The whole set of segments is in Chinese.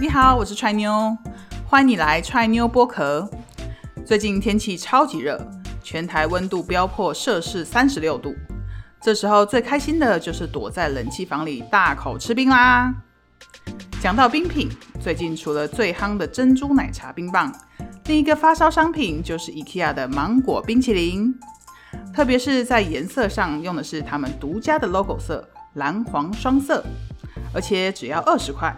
你好，我是踹妞，欢迎你来踹妞剥壳。最近天气超级热，全台温度飙破摄氏三十六度，这时候最开心的就是躲在冷气房里大口吃冰啦。讲到冰品，最近除了最夯的珍珠奶茶冰棒，另一个发烧商品就是 IKEA 的芒果冰淇淋，特别是在颜色上用的是他们独家的 logo 色蓝黄双色，而且只要二十块。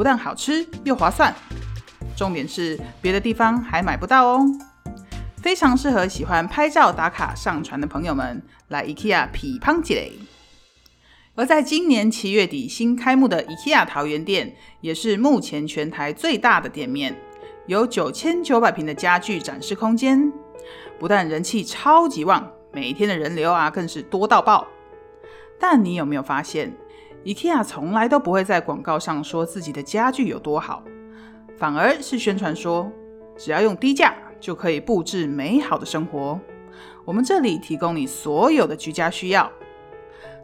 不但好吃又划算，重点是别的地方还买不到哦，非常适合喜欢拍照打卡上传的朋友们来 IKEA 皮胖积累。而在今年七月底新开幕的 IKEA 桃园店，也是目前全台最大的店面，有九千九百平的家具展示空间，不但人气超级旺，每一天的人流啊更是多到爆。但你有没有发现？IKEA 从来都不会在广告上说自己的家具有多好，反而是宣传说只要用低价就可以布置美好的生活。我们这里提供你所有的居家需要，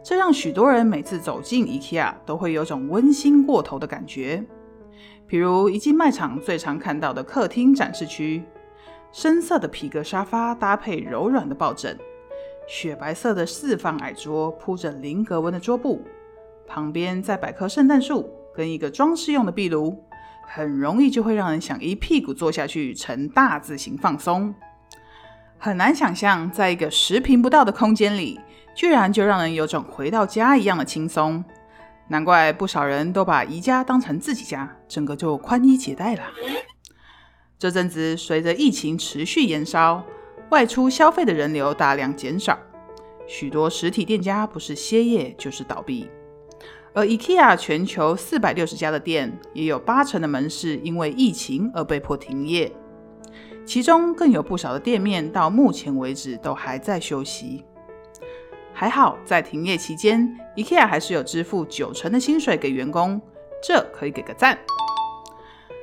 这让许多人每次走进 IKEA 都会有种温馨过头的感觉。比如一进卖场最常看到的客厅展示区，深色的皮革沙发搭配柔软的抱枕，雪白色的四方矮桌铺着菱格纹的桌布。旁边再摆棵圣诞树跟一个装饰用的壁炉，很容易就会让人想一屁股坐下去呈大字形放松。很难想象，在一个十平不到的空间里，居然就让人有种回到家一样的轻松。难怪不少人都把宜家当成自己家，整个就宽衣解带了。这阵子随着疫情持续延烧，外出消费的人流大量减少，许多实体店家不是歇业就是倒闭。而 IKEA 全球四百六十家的店，也有八成的门市因为疫情而被迫停业，其中更有不少的店面到目前为止都还在休息。还好，在停业期间，IKEA 还是有支付九成的薪水给员工，这可以给个赞。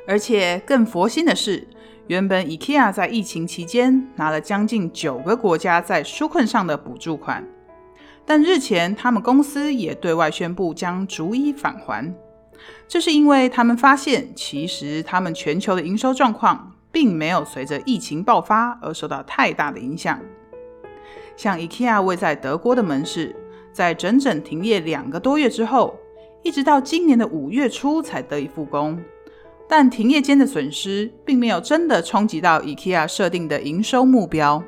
而且更佛心的是，原本 IKEA 在疫情期间拿了将近九个国家在纾困上的补助款。但日前，他们公司也对外宣布将逐一返还。这是因为他们发现，其实他们全球的营收状况并没有随着疫情爆发而受到太大的影响。像 IKEA 位在德国的门市，在整整停业两个多月之后，一直到今年的五月初才得以复工。但停业间的损失，并没有真的冲击到 IKEA 设定的营收目标。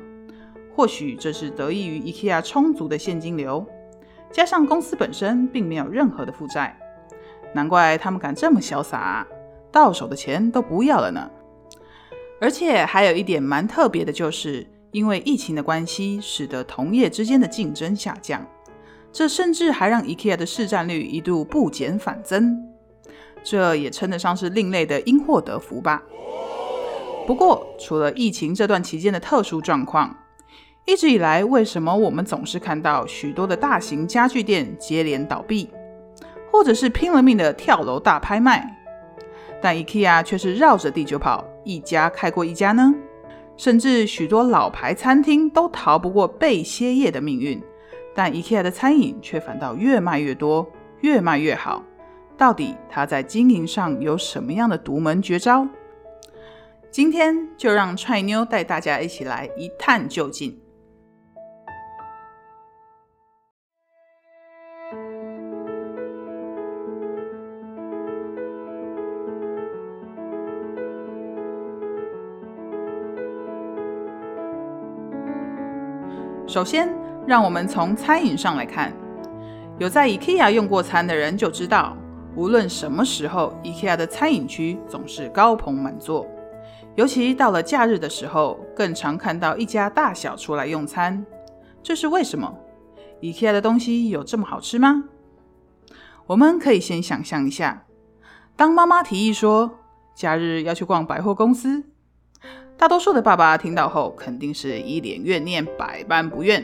或许这是得益于 IKEA 充足的现金流，加上公司本身并没有任何的负债，难怪他们敢这么潇洒，到手的钱都不要了呢。而且还有一点蛮特别的，就是因为疫情的关系，使得同业之间的竞争下降，这甚至还让 IKEA 的市占率一度不减反增，这也称得上是另类的因祸得福吧。不过，除了疫情这段期间的特殊状况，一直以来，为什么我们总是看到许多的大型家具店接连倒闭，或者是拼了命的跳楼大拍卖？但 IKEA 却是绕着地球跑，一家开过一家呢？甚至许多老牌餐厅都逃不过被歇业的命运，但 IKEA 的餐饮却反倒越卖越多，越卖越好。到底它在经营上有什么样的独门绝招？今天就让踹妞带大家一起来一探究竟。首先，让我们从餐饮上来看。有在 IKEA 用过餐的人就知道，无论什么时候，IKEA 的餐饮区总是高朋满座。尤其到了假日的时候，更常看到一家大小出来用餐。这是为什么？IKEA 的东西有这么好吃吗？我们可以先想象一下，当妈妈提议说假日要去逛百货公司。大多数的爸爸听到后，肯定是一脸怨念，百般不愿，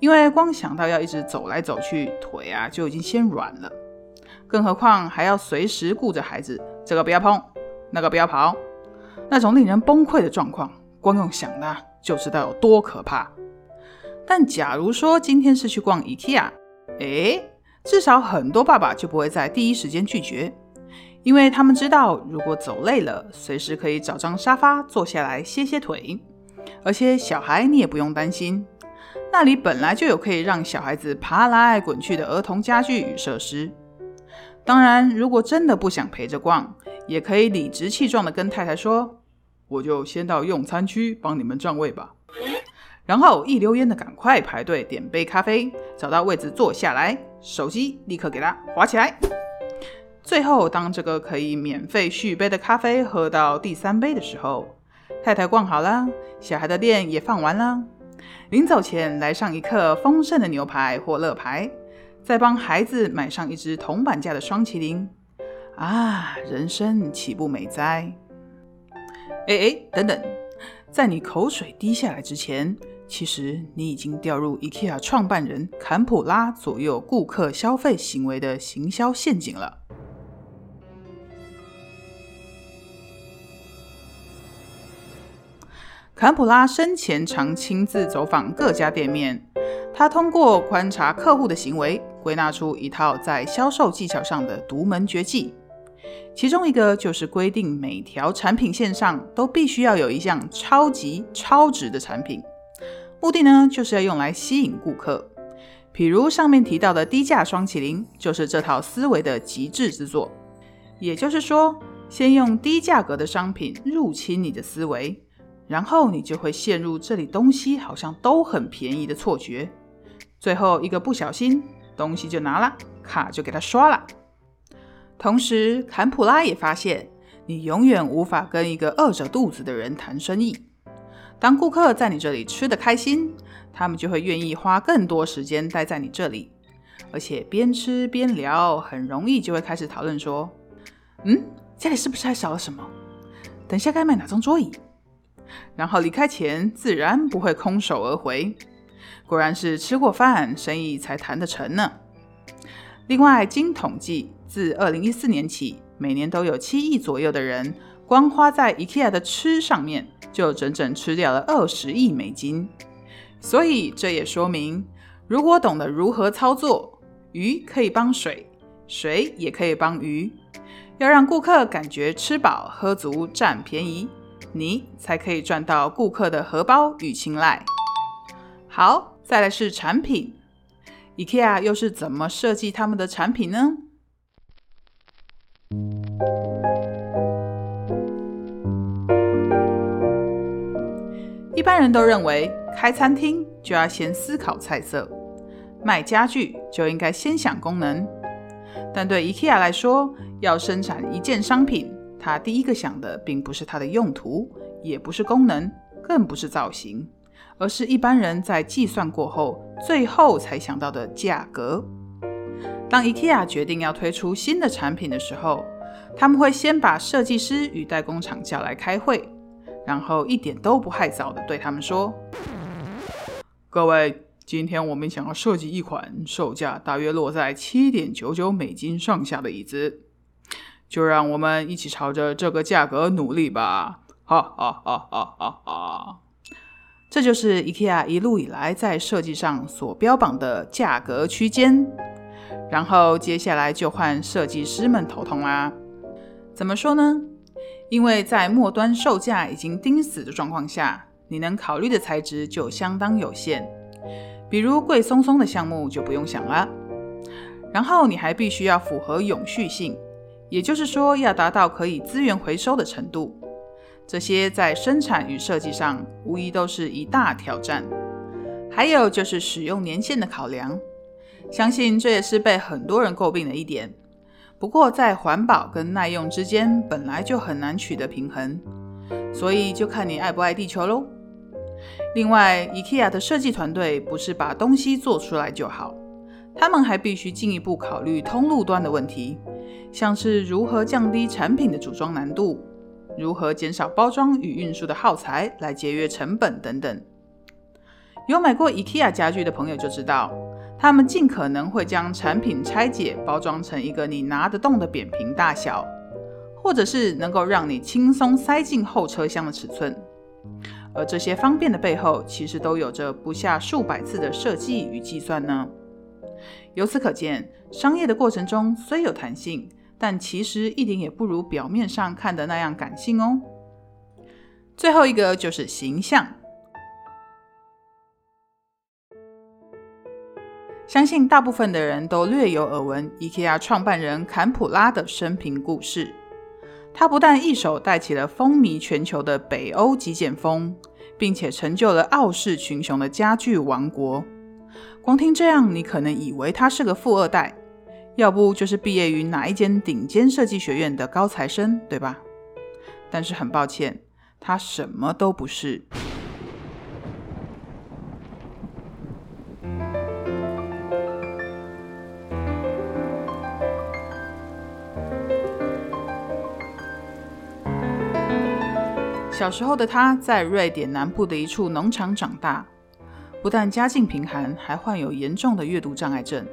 因为光想到要一直走来走去，腿啊就已经先软了，更何况还要随时顾着孩子，这个不要碰，那个不要跑，那种令人崩溃的状况，光用想的就知道有多可怕。但假如说今天是去逛 IKEA，哎，至少很多爸爸就不会在第一时间拒绝，因为他们知道，如果走累了，随时可以找张沙发坐下来歇歇腿。而且小孩你也不用担心，那里本来就有可以让小孩子爬来滚去的儿童家具与设施。当然，如果真的不想陪着逛，也可以理直气壮地跟太太说：“我就先到用餐区帮你们占位吧。”然后一溜烟的赶快排队点杯咖啡，找到位置坐下来，手机立刻给它划起来。最后，当这个可以免费续杯的咖啡喝到第三杯的时候，太太逛好了，小孩的店也放完了，临走前来上一客丰盛的牛排或乐牌，再帮孩子买上一只铜板价的双麒麟。啊，人生岂不美哉？哎哎，等等，在你口水滴下来之前，其实你已经掉入 IKEA 创办人坎普拉左右顾客消费行为的行销陷阱了。坎普拉生前常亲自走访各家店面，他通过观察客户的行为，归纳出一套在销售技巧上的独门绝技。其中一个就是规定每条产品线上都必须要有一项超级超值的产品，目的呢就是要用来吸引顾客。比如上面提到的低价双麒麟，就是这套思维的极致之作。也就是说，先用低价格的商品入侵你的思维。然后你就会陷入这里东西好像都很便宜的错觉，最后一个不小心，东西就拿了，卡就给他刷了。同时，坎普拉也发现，你永远无法跟一个饿着肚子的人谈生意。当顾客在你这里吃得开心，他们就会愿意花更多时间待在你这里，而且边吃边聊，很容易就会开始讨论说：“嗯，家里是不是还少了什么？等下该买哪张桌椅？”然后离开前自然不会空手而回，果然是吃过饭，生意才谈得成呢。另外，经统计，自二零一四年起，每年都有七亿左右的人，光花在 IKEA 的吃上面，就整整吃掉了二十亿美金。所以这也说明，如果懂得如何操作，鱼可以帮水，水也可以帮鱼。要让顾客感觉吃饱喝足，占便宜。你才可以赚到顾客的荷包与青睐。好，再来是产品，IKEA 又是怎么设计他们的产品呢？一般人都认为，开餐厅就要先思考菜色，卖家具就应该先想功能。但对 IKEA 来说，要生产一件商品。他第一个想的并不是它的用途，也不是功能，更不是造型，而是一般人在计算过后，最后才想到的价格。当 IKEA 决定要推出新的产品的时候，他们会先把设计师与代工厂叫来开会，然后一点都不害臊的对他们说：“各位，今天我们想要设计一款售价大约落在七点九九美金上下的椅子。”就让我们一起朝着这个价格努力吧！哈哈哈哈哈哈！这就是 IKEA 一路以来在设计上所标榜的价格区间。然后接下来就换设计师们头痛啦。怎么说呢？因为在末端售价已经钉死的状况下，你能考虑的材质就相当有限。比如贵松松的项目就不用想了。然后你还必须要符合永续性。也就是说，要达到可以资源回收的程度，这些在生产与设计上无疑都是一大挑战。还有就是使用年限的考量，相信这也是被很多人诟病的一点。不过，在环保跟耐用之间本来就很难取得平衡，所以就看你爱不爱地球喽。另外，IKEA 的设计团队不是把东西做出来就好，他们还必须进一步考虑通路端的问题。像是如何降低产品的组装难度，如何减少包装与运输的耗材来节约成本等等。有买过 IKEA 家具的朋友就知道，他们尽可能会将产品拆解包装成一个你拿得动的扁平大小，或者是能够让你轻松塞进后车厢的尺寸。而这些方便的背后，其实都有着不下数百次的设计与计算呢。由此可见，商业的过程中虽有弹性。但其实一点也不如表面上看的那样感性哦。最后一个就是形象，相信大部分的人都略有耳闻，IKEA 创办人坎普拉的生平故事。他不但一手带起了风靡全球的北欧极简风，并且成就了傲视群雄的家具王国。光听这样，你可能以为他是个富二代，要不就是毕业于哪一间顶尖设计学院的高材生，对吧？但是很抱歉，他什么都不是。小时候的他在瑞典南部的一处农场长大，不但家境贫寒，还患有严重的阅读障碍症，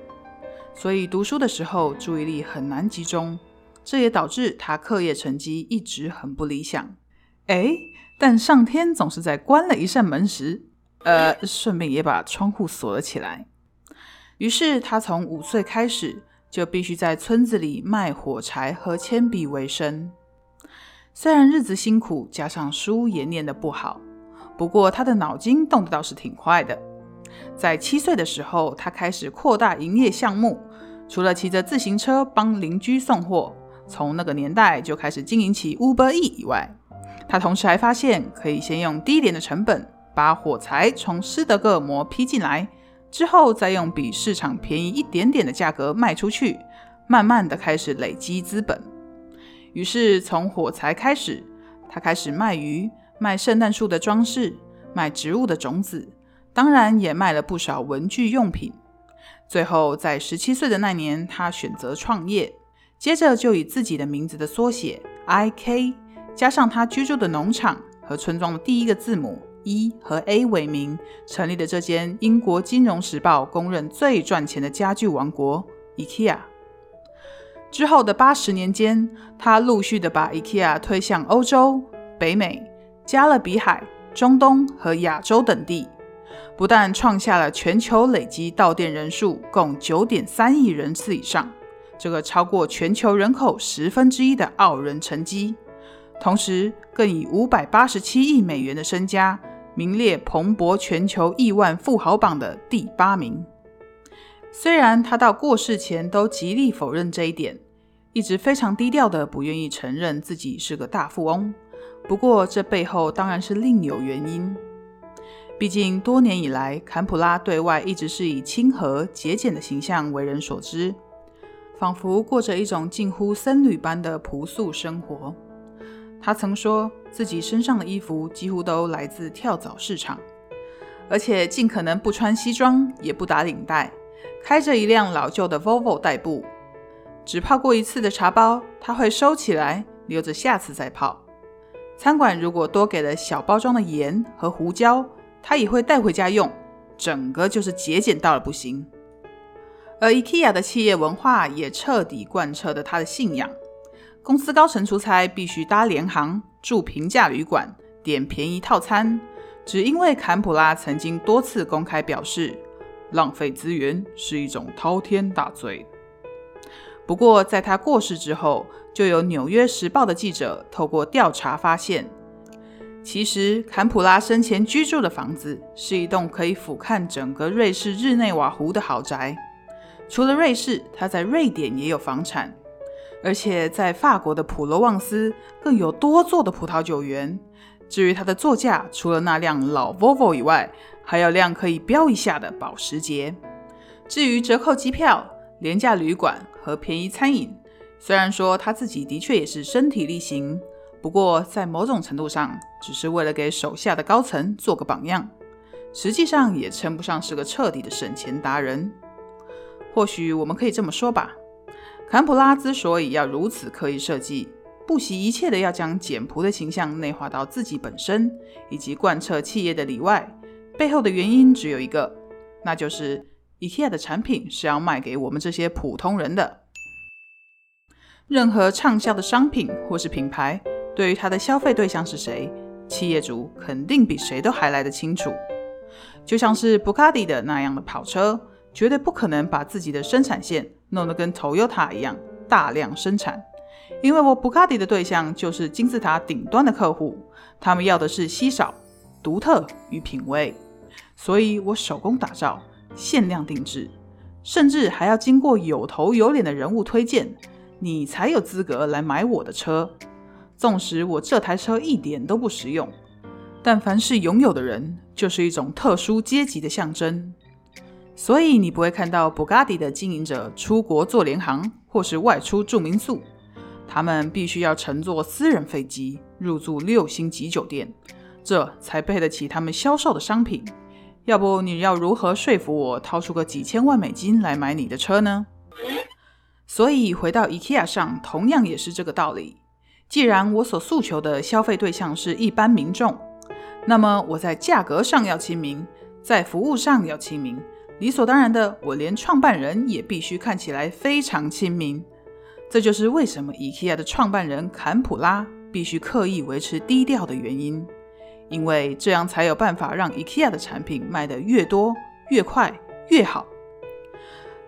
所以读书的时候注意力很难集中，这也导致他课业成绩一直很不理想。哎，但上天总是在关了一扇门时，呃，顺便也把窗户锁了起来。于是他从五岁开始就必须在村子里卖火柴和铅笔为生。虽然日子辛苦，加上书也念得不好，不过他的脑筋动得倒是挺快的。在七岁的时候，他开始扩大营业项目，除了骑着自行车帮邻居送货，从那个年代就开始经营起 Uber E 以外，他同时还发现可以先用低廉的成本把火柴从斯德哥尔摩批进来，之后再用比市场便宜一点点的价格卖出去，慢慢的开始累积资本。于是从火柴开始，他开始卖鱼、卖圣诞树的装饰、卖植物的种子，当然也卖了不少文具用品。最后在十七岁的那年，他选择创业，接着就以自己的名字的缩写 I K 加上他居住的农场和村庄的第一个字母 E 和 A 为名，成立了这间英国金融时报公认最赚钱的家具王国 IKEA。之后的八十年间，他陆续的把 IKEA 推向欧洲、北美、加勒比海、中东和亚洲等地，不但创下了全球累积到店人数共九点三亿人次以上，这个超过全球人口十分之一的傲人成绩，同时更以五百八十七亿美元的身家，名列彭博全球亿万富豪榜的第八名。虽然他到过世前都极力否认这一点，一直非常低调的不愿意承认自己是个大富翁。不过这背后当然是另有原因。毕竟多年以来，坎普拉对外一直是以亲和节俭的形象为人所知，仿佛过着一种近乎僧侣般的朴素生活。他曾说自己身上的衣服几乎都来自跳蚤市场，而且尽可能不穿西装，也不打领带。开着一辆老旧的 Volvo 代步，只泡过一次的茶包，他会收起来，留着下次再泡。餐馆如果多给了小包装的盐和胡椒，他也会带回家用。整个就是节俭到了不行。而 IKEA 的企业文化也彻底贯彻了他的信仰：公司高层出差必须搭联航，住平价旅馆，点便宜套餐。只因为坎普拉曾经多次公开表示。浪费资源是一种滔天大罪。不过，在他过世之后，就有《纽约时报》的记者透过调查发现，其实坎普拉生前居住的房子是一栋可以俯瞰整个瑞士日内瓦湖的豪宅。除了瑞士，他在瑞典也有房产，而且在法国的普罗旺斯更有多座的葡萄酒园。至于他的座驾，除了那辆老 Volvo 以外，还有辆可以飙一下的保时捷。至于折扣机票、廉价旅馆和便宜餐饮，虽然说他自己的确也是身体力行，不过在某种程度上，只是为了给手下的高层做个榜样，实际上也称不上是个彻底的省钱达人。或许我们可以这么说吧：坎普拉之所以要如此刻意设计，不惜一切的要将简朴的形象内化到自己本身，以及贯彻企业的里外。背后的原因只有一个，那就是 IKEA 的产品是要卖给我们这些普通人的。任何畅销的商品或是品牌，对于它的消费对象是谁，企业主肯定比谁都还来得清楚。就像是布卡迪的那样的跑车，绝对不可能把自己的生产线弄得跟 Toyota 一样，大量生产。因为我布卡迪的对象就是金字塔顶端的客户，他们要的是稀少、独特与品味，所以我手工打造、限量定制，甚至还要经过有头有脸的人物推荐，你才有资格来买我的车。纵使我这台车一点都不实用，但凡是拥有的人，就是一种特殊阶级的象征。所以你不会看到布加迪的经营者出国做联航，或是外出住民宿。他们必须要乘坐私人飞机，入住六星级酒店，这才配得起他们销售的商品。要不，你要如何说服我掏出个几千万美金来买你的车呢？所以，回到 IKEA 上，同样也是这个道理。既然我所诉求的消费对象是一般民众，那么我在价格上要亲民，在服务上要亲民，理所当然的，我连创办人也必须看起来非常亲民。这就是为什么 IKEA 的创办人坎普拉必须刻意维持低调的原因，因为这样才有办法让 IKEA 的产品卖得越多、越快、越好。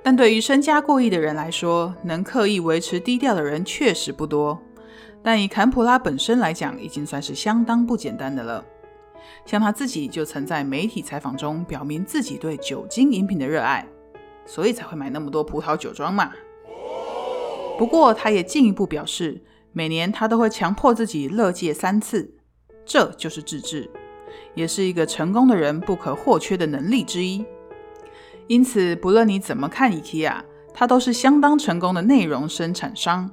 但对于身家过亿的人来说，能刻意维持低调的人确实不多。但以坎普拉本身来讲，已经算是相当不简单的了。像他自己就曾在媒体采访中表明自己对酒精饮品的热爱，所以才会买那么多葡萄酒庄嘛。不过他也进一步表示，每年他都会强迫自己乐戒三次，这就是自制，也是一个成功的人不可或缺的能力之一。因此，不论你怎么看 IKEA，它都是相当成功的内容生产商。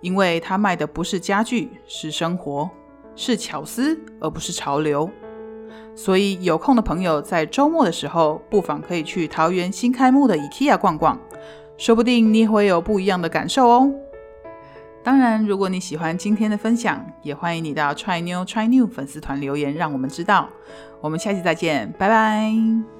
因为它卖的不是家具，是生活，是巧思，而不是潮流。所以有空的朋友在周末的时候，不妨可以去桃园新开幕的 IKEA 逛逛，说不定你会有不一样的感受哦。当然，如果你喜欢今天的分享，也欢迎你到 Try New Try New 粉丝团留言，让我们知道。我们下期再见，拜拜。